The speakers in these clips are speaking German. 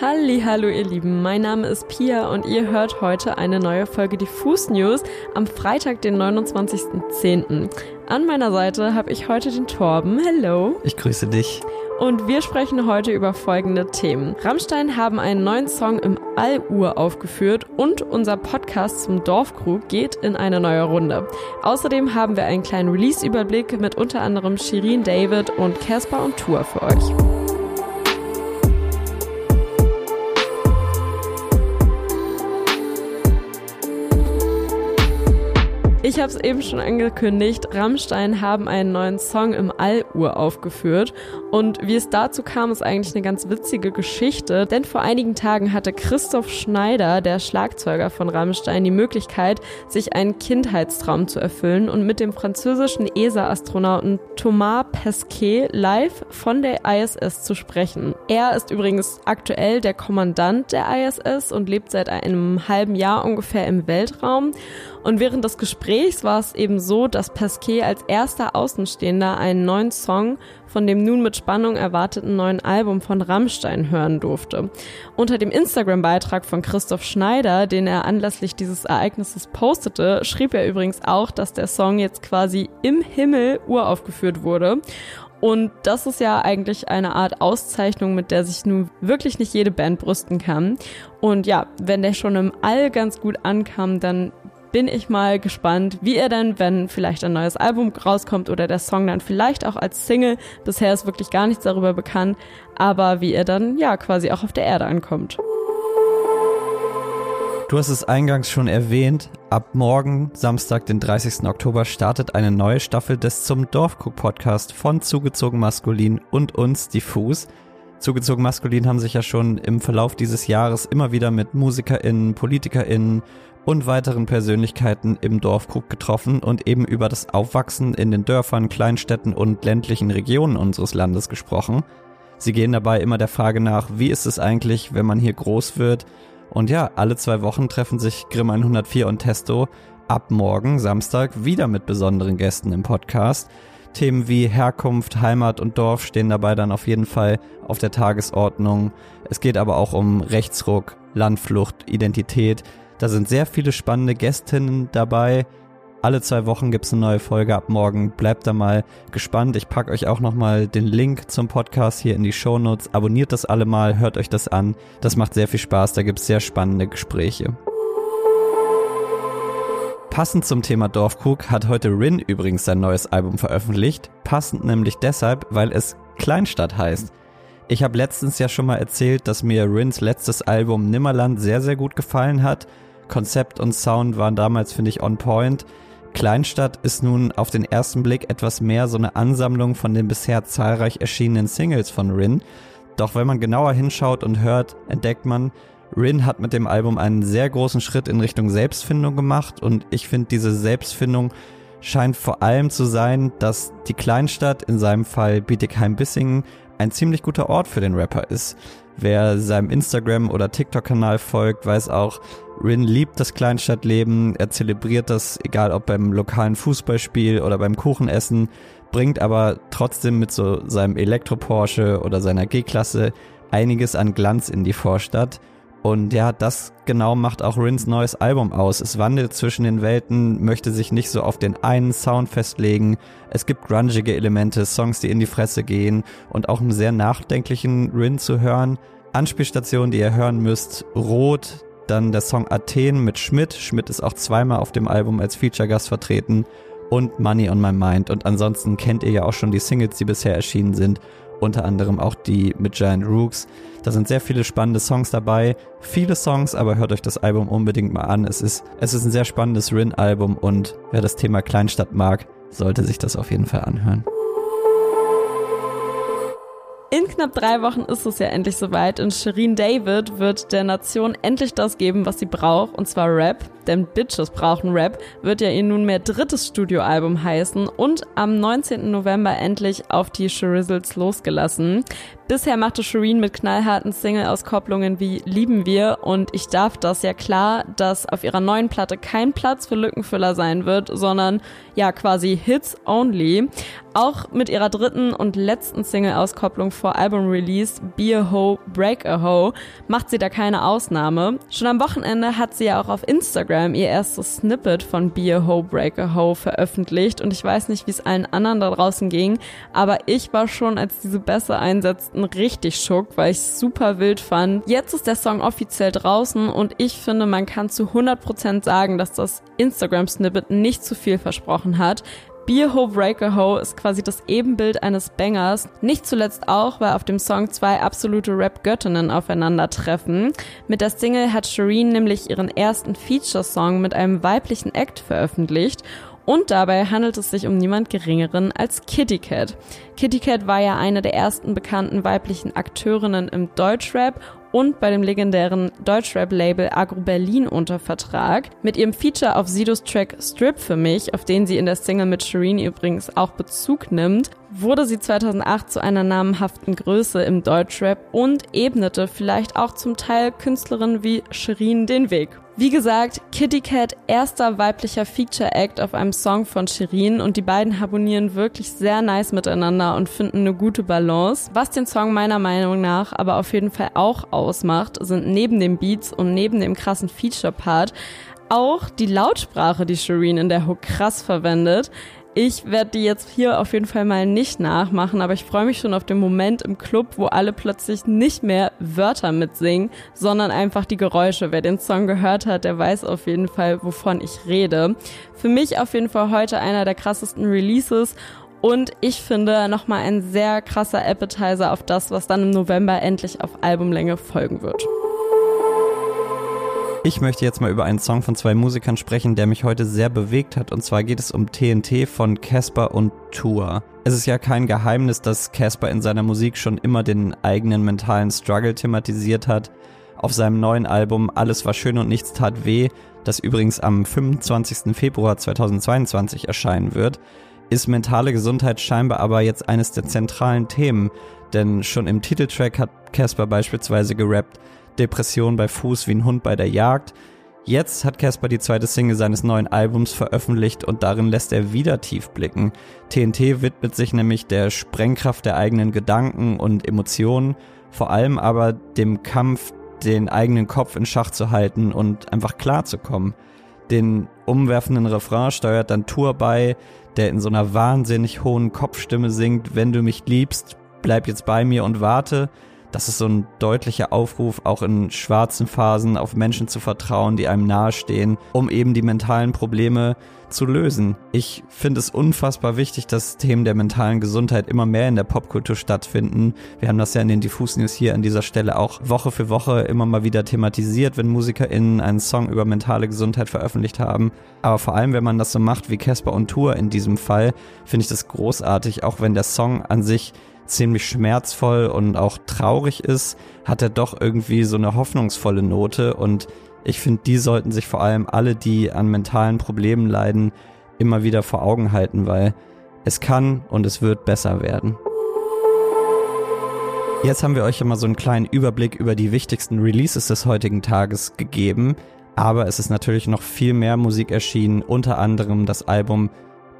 Halli, hallo ihr Lieben, mein Name ist Pia und ihr hört heute eine neue Folge Diffus News am Freitag, den 29.10. An meiner Seite habe ich heute den Torben. Hello. Ich grüße dich. Und wir sprechen heute über folgende Themen. Rammstein haben einen neuen Song im Alluhr aufgeführt und unser Podcast zum Dorfkrug geht in eine neue Runde. Außerdem haben wir einen kleinen Release-Überblick mit unter anderem Shirin David und Casper und Tour für euch. Ich habe es eben schon angekündigt, Rammstein haben einen neuen Song im Alluhr aufgeführt. Und wie es dazu kam, ist eigentlich eine ganz witzige Geschichte, denn vor einigen Tagen hatte Christoph Schneider, der Schlagzeuger von Rammstein, die Möglichkeit, sich einen Kindheitstraum zu erfüllen und mit dem französischen ESA-Astronauten Thomas Pesquet live von der ISS zu sprechen. Er ist übrigens aktuell der Kommandant der ISS und lebt seit einem halben Jahr ungefähr im Weltraum und während des Gesprächs war es eben so, dass Pasquet als erster Außenstehender einen neuen Song von dem nun mit Spannung erwarteten neuen Album von Rammstein hören durfte. Unter dem Instagram-Beitrag von Christoph Schneider, den er anlässlich dieses Ereignisses postete, schrieb er übrigens auch, dass der Song jetzt quasi im Himmel uraufgeführt wurde. Und das ist ja eigentlich eine Art Auszeichnung, mit der sich nun wirklich nicht jede Band brüsten kann. Und ja, wenn der schon im All ganz gut ankam, dann bin ich mal gespannt, wie er dann, wenn vielleicht ein neues Album rauskommt oder der Song dann vielleicht auch als Single, bisher ist wirklich gar nichts darüber bekannt, aber wie er dann ja quasi auch auf der Erde ankommt. Du hast es eingangs schon erwähnt, ab morgen, Samstag, den 30. Oktober, startet eine neue Staffel des Zum Dorfguck Podcast von Zugezogen Maskulin und uns Diffus. Zugezogen Maskulin haben sich ja schon im Verlauf dieses Jahres immer wieder mit MusikerInnen, PolitikerInnen und weiteren Persönlichkeiten im Dorfkrug getroffen und eben über das Aufwachsen in den Dörfern, Kleinstädten und ländlichen Regionen unseres Landes gesprochen. Sie gehen dabei immer der Frage nach, wie ist es eigentlich, wenn man hier groß wird? Und ja, alle zwei Wochen treffen sich Grimm 104 und Testo ab morgen, Samstag, wieder mit besonderen Gästen im Podcast. Themen wie Herkunft, Heimat und Dorf stehen dabei dann auf jeden Fall auf der Tagesordnung. Es geht aber auch um Rechtsruck, Landflucht, Identität, da sind sehr viele spannende Gästinnen dabei. Alle zwei Wochen gibt's eine neue Folge ab morgen. Bleibt da mal gespannt. Ich packe euch auch nochmal den Link zum Podcast hier in die Show Notes. Abonniert das alle mal, hört euch das an. Das macht sehr viel Spaß. Da gibt's sehr spannende Gespräche. Passend zum Thema Dorfkrug hat heute Rin übrigens sein neues Album veröffentlicht. Passend nämlich deshalb, weil es Kleinstadt heißt. Ich habe letztens ja schon mal erzählt, dass mir Rins letztes Album Nimmerland sehr, sehr gut gefallen hat Konzept und Sound waren damals, finde ich, on point. Kleinstadt ist nun auf den ersten Blick etwas mehr so eine Ansammlung von den bisher zahlreich erschienenen Singles von Rin. Doch wenn man genauer hinschaut und hört, entdeckt man, Rin hat mit dem Album einen sehr großen Schritt in Richtung Selbstfindung gemacht und ich finde diese Selbstfindung scheint vor allem zu sein, dass die Kleinstadt, in seinem Fall Bietigheim-Bissingen, ein ziemlich guter Ort für den Rapper ist. Wer seinem Instagram- oder TikTok-Kanal folgt, weiß auch, Rin liebt das Kleinstadtleben, er zelebriert das, egal ob beim lokalen Fußballspiel oder beim Kuchenessen, bringt aber trotzdem mit so seinem Elektro-Porsche oder seiner G-Klasse einiges an Glanz in die Vorstadt. Und ja, das genau macht auch Rins neues Album aus. Es wandelt zwischen den Welten, möchte sich nicht so auf den einen Sound festlegen. Es gibt grungige Elemente, Songs, die in die Fresse gehen und auch einen sehr nachdenklichen Rin zu hören. Anspielstationen, die ihr hören müsst, Rot, dann der Song Athen mit Schmidt. Schmidt ist auch zweimal auf dem Album als Feature-Gast vertreten. Und Money on My Mind. Und ansonsten kennt ihr ja auch schon die Singles, die bisher erschienen sind. Unter anderem auch die mit Giant Rooks. Da sind sehr viele spannende Songs dabei. Viele Songs, aber hört euch das Album unbedingt mal an. Es ist, es ist ein sehr spannendes Rin-Album und wer das Thema Kleinstadt mag, sollte sich das auf jeden Fall anhören. In knapp drei Wochen ist es ja endlich soweit und Shirin David wird der Nation endlich das geben, was sie braucht, und zwar Rap. Denn Bitches brauchen Rap wird ja ihr nunmehr drittes Studioalbum heißen und am 19. November endlich auf die Shrizzles losgelassen. Bisher machte Shireen mit knallharten Single-Auskopplungen wie Lieben wir und Ich darf das ja klar, dass auf ihrer neuen Platte kein Platz für Lückenfüller sein wird, sondern ja quasi Hits only. Auch mit ihrer dritten und letzten Single-Auskopplung vor Album-Release Be a Ho, Break a Ho macht sie da keine Ausnahme. Schon am Wochenende hat sie ja auch auf Instagram ihr erstes Snippet von Be a Ho, Break a Ho veröffentlicht und ich weiß nicht, wie es allen anderen da draußen ging, aber ich war schon, als diese Bässe einsetzten, richtig schock, weil ich es super wild fand. Jetzt ist der Song offiziell draußen und ich finde, man kann zu 100% sagen, dass das Instagram-Snippet nicht zu viel versprochen hat. Beer Ho Breaker Ho ist quasi das Ebenbild eines Bangers. Nicht zuletzt auch, weil auf dem Song zwei absolute Rap-Göttinnen aufeinandertreffen. Mit der Single hat Shireen nämlich ihren ersten Feature-Song mit einem weiblichen Act veröffentlicht und dabei handelt es sich um niemand Geringeren als Kitty Cat. Kitty Cat war ja eine der ersten bekannten weiblichen Akteurinnen im Deutschrap und bei dem legendären Deutschrap-Label Agro Berlin unter Vertrag. Mit ihrem Feature auf Sidos Track Strip für mich, auf den sie in der Single mit Shireen übrigens auch Bezug nimmt, wurde sie 2008 zu einer namhaften Größe im Deutschrap und ebnete vielleicht auch zum Teil Künstlerinnen wie Shireen den Weg. Wie gesagt, Kitty Cat erster weiblicher Feature Act auf einem Song von Shirin und die beiden harmonieren wirklich sehr nice miteinander und finden eine gute Balance. Was den Song meiner Meinung nach aber auf jeden Fall auch ausmacht, sind neben den Beats und neben dem krassen Feature Part auch die Lautsprache, die Shireen in der Hook krass verwendet. Ich werde die jetzt hier auf jeden Fall mal nicht nachmachen, aber ich freue mich schon auf den Moment im Club, wo alle plötzlich nicht mehr Wörter mitsingen, sondern einfach die Geräusche. Wer den Song gehört hat, der weiß auf jeden Fall, wovon ich rede. Für mich auf jeden Fall heute einer der krassesten Releases und ich finde nochmal ein sehr krasser Appetizer auf das, was dann im November endlich auf Albumlänge folgen wird. Ich möchte jetzt mal über einen Song von zwei Musikern sprechen, der mich heute sehr bewegt hat. Und zwar geht es um TNT von Casper und Tour. Es ist ja kein Geheimnis, dass Casper in seiner Musik schon immer den eigenen mentalen Struggle thematisiert hat. Auf seinem neuen Album Alles war schön und nichts tat weh, das übrigens am 25. Februar 2022 erscheinen wird, ist mentale Gesundheit scheinbar aber jetzt eines der zentralen Themen, denn schon im Titeltrack hat Casper beispielsweise gerappt, Depression bei Fuß wie ein Hund bei der Jagd. Jetzt hat Casper die zweite Single seines neuen Albums veröffentlicht und darin lässt er wieder tief blicken. TNT widmet sich nämlich der Sprengkraft der eigenen Gedanken und Emotionen, vor allem aber dem Kampf, den eigenen Kopf in Schach zu halten und einfach klar zu kommen. Den umwerfenden Refrain steuert dann Tour bei, der in so einer wahnsinnig hohen Kopfstimme singt, wenn du mich liebst, bleib jetzt bei mir und warte. Das ist so ein deutlicher Aufruf, auch in schwarzen Phasen auf Menschen zu vertrauen, die einem nahestehen, um eben die mentalen Probleme zu lösen. Ich finde es unfassbar wichtig, dass Themen der mentalen Gesundheit immer mehr in der Popkultur stattfinden. Wir haben das ja in den Diffus News hier an dieser Stelle auch Woche für Woche immer mal wieder thematisiert, wenn MusikerInnen einen Song über mentale Gesundheit veröffentlicht haben. Aber vor allem, wenn man das so macht wie Casper und Tour in diesem Fall, finde ich das großartig, auch wenn der Song an sich ziemlich schmerzvoll und auch traurig ist, hat er doch irgendwie so eine hoffnungsvolle Note. Und ich finde, die sollten sich vor allem alle, die an mentalen Problemen leiden, immer wieder vor Augen halten, weil es kann und es wird besser werden. Jetzt haben wir euch immer so einen kleinen Überblick über die wichtigsten Releases des heutigen Tages gegeben, aber es ist natürlich noch viel mehr Musik erschienen, unter anderem das Album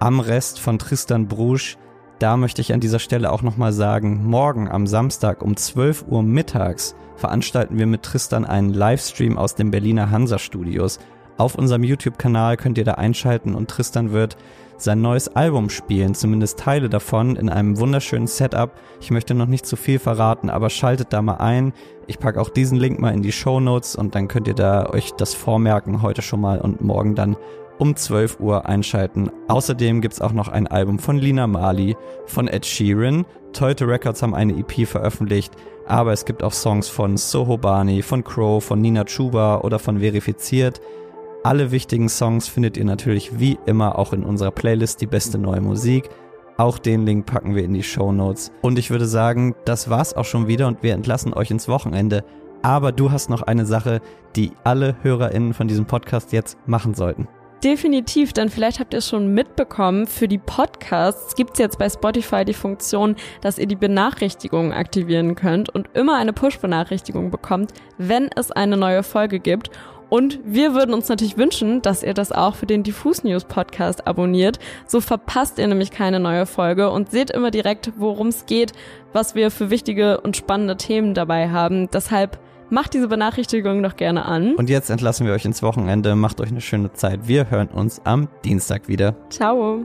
Am Rest von Tristan Brusch, da möchte ich an dieser Stelle auch nochmal sagen, morgen am Samstag um 12 Uhr mittags veranstalten wir mit Tristan einen Livestream aus den Berliner Hansa Studios. Auf unserem YouTube-Kanal könnt ihr da einschalten und Tristan wird sein neues Album spielen, zumindest Teile davon in einem wunderschönen Setup. Ich möchte noch nicht zu viel verraten, aber schaltet da mal ein. Ich packe auch diesen Link mal in die Show Notes und dann könnt ihr da euch das vormerken heute schon mal und morgen dann um 12 Uhr einschalten. Außerdem gibt es auch noch ein Album von Lina Marley, von Ed Sheeran. Toyota Records haben eine EP veröffentlicht, aber es gibt auch Songs von Soho Barney, von Crow, von Nina Chuba oder von Verifiziert. Alle wichtigen Songs findet ihr natürlich wie immer auch in unserer Playlist Die beste neue Musik. Auch den Link packen wir in die Show Notes. Und ich würde sagen, das war's auch schon wieder und wir entlassen euch ins Wochenende. Aber du hast noch eine Sache, die alle HörerInnen von diesem Podcast jetzt machen sollten. Definitiv, denn vielleicht habt ihr es schon mitbekommen, für die Podcasts gibt es jetzt bei Spotify die Funktion, dass ihr die Benachrichtigungen aktivieren könnt und immer eine Push-Benachrichtigung bekommt, wenn es eine neue Folge gibt. Und wir würden uns natürlich wünschen, dass ihr das auch für den Diffus News Podcast abonniert. So verpasst ihr nämlich keine neue Folge und seht immer direkt, worum es geht, was wir für wichtige und spannende Themen dabei haben. Deshalb Macht diese Benachrichtigung doch gerne an. Und jetzt entlassen wir euch ins Wochenende. Macht euch eine schöne Zeit. Wir hören uns am Dienstag wieder. Ciao.